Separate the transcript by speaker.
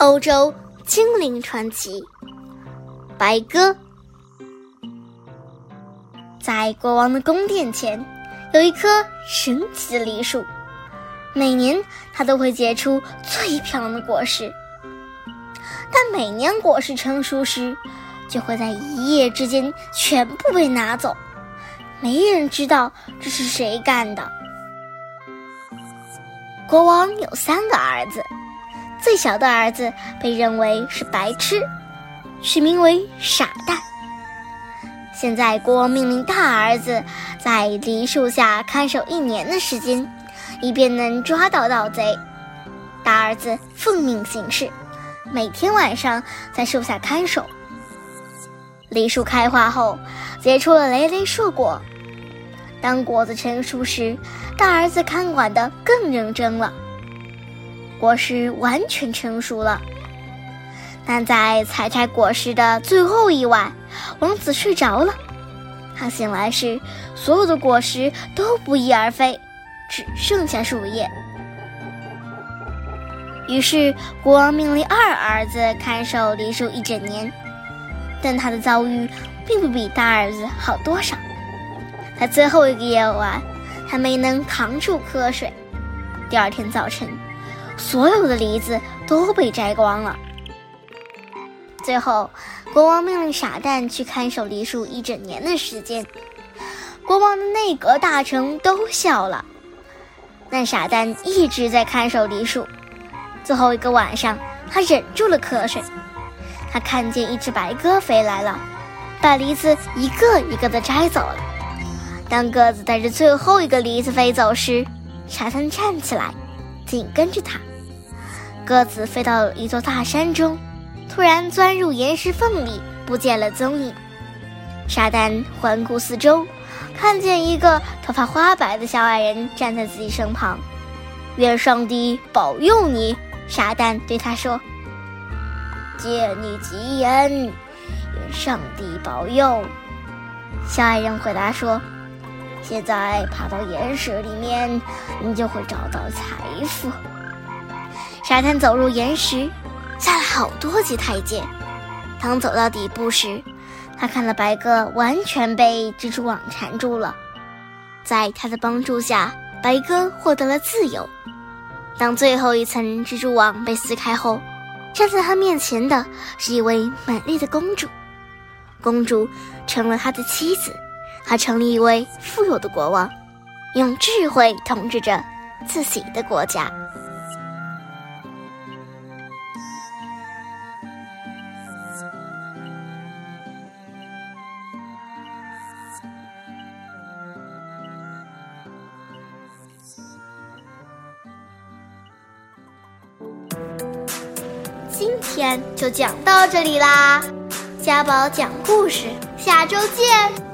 Speaker 1: 欧洲精灵传奇，白鸽。在国王的宫殿前，有一棵神奇的梨树，每年它都会结出最漂亮的果实。但每年果实成熟时，就会在一夜之间全部被拿走，没人知道这是谁干的。国王有三个儿子。最小的儿子被认为是白痴，取名为傻蛋。现在国王命令大儿子在梨树下看守一年的时间，以便能抓到盗贼。大儿子奉命行事，每天晚上在树下看守。梨树开花后，结出了累累硕果。当果子成熟时，大儿子看管的更认真了。果实完全成熟了，但在采摘果实的最后一晚，王子睡着了。他醒来时，所有的果实都不翼而飞，只剩下树叶。于是国王命令二儿子看守梨树一整年，但他的遭遇并不比大儿子好多少。在最后一个夜晚，他没能扛住瞌睡。第二天早晨。所有的梨子都被摘光了。最后，国王命令傻蛋去看守梨树一整年的时间。国王的内阁大臣都笑了，但傻蛋一直在看守梨树。最后一个晚上，他忍住了瞌睡。他看见一只白鸽飞来了，把梨子一个一个的摘走了。当鸽子带着最后一个梨子飞走时，傻蛋站起来，紧跟着它。鸽子飞到一座大山中，突然钻入岩石缝里，不见了踪影。傻蛋环顾四周，看见一个头发花白的小矮人站在自己身旁。愿上帝保佑你，傻蛋对他说：“借你吉言，愿上帝保佑。”小矮人回答说：“现在爬到岩石里面，你就会找到财富。”沙滩走入岩石，下了好多级台阶。当走到底部时，他看到白鸽完全被蜘蛛网缠住了。在他的帮助下，白鸽获得了自由。当最后一层蜘蛛网被撕开后，站在他面前的是一位美丽的公主。公主成了他的妻子，他成了一位富有的国王，用智慧统治着自己的国家。今天就讲到这里啦，家宝讲故事，下周见。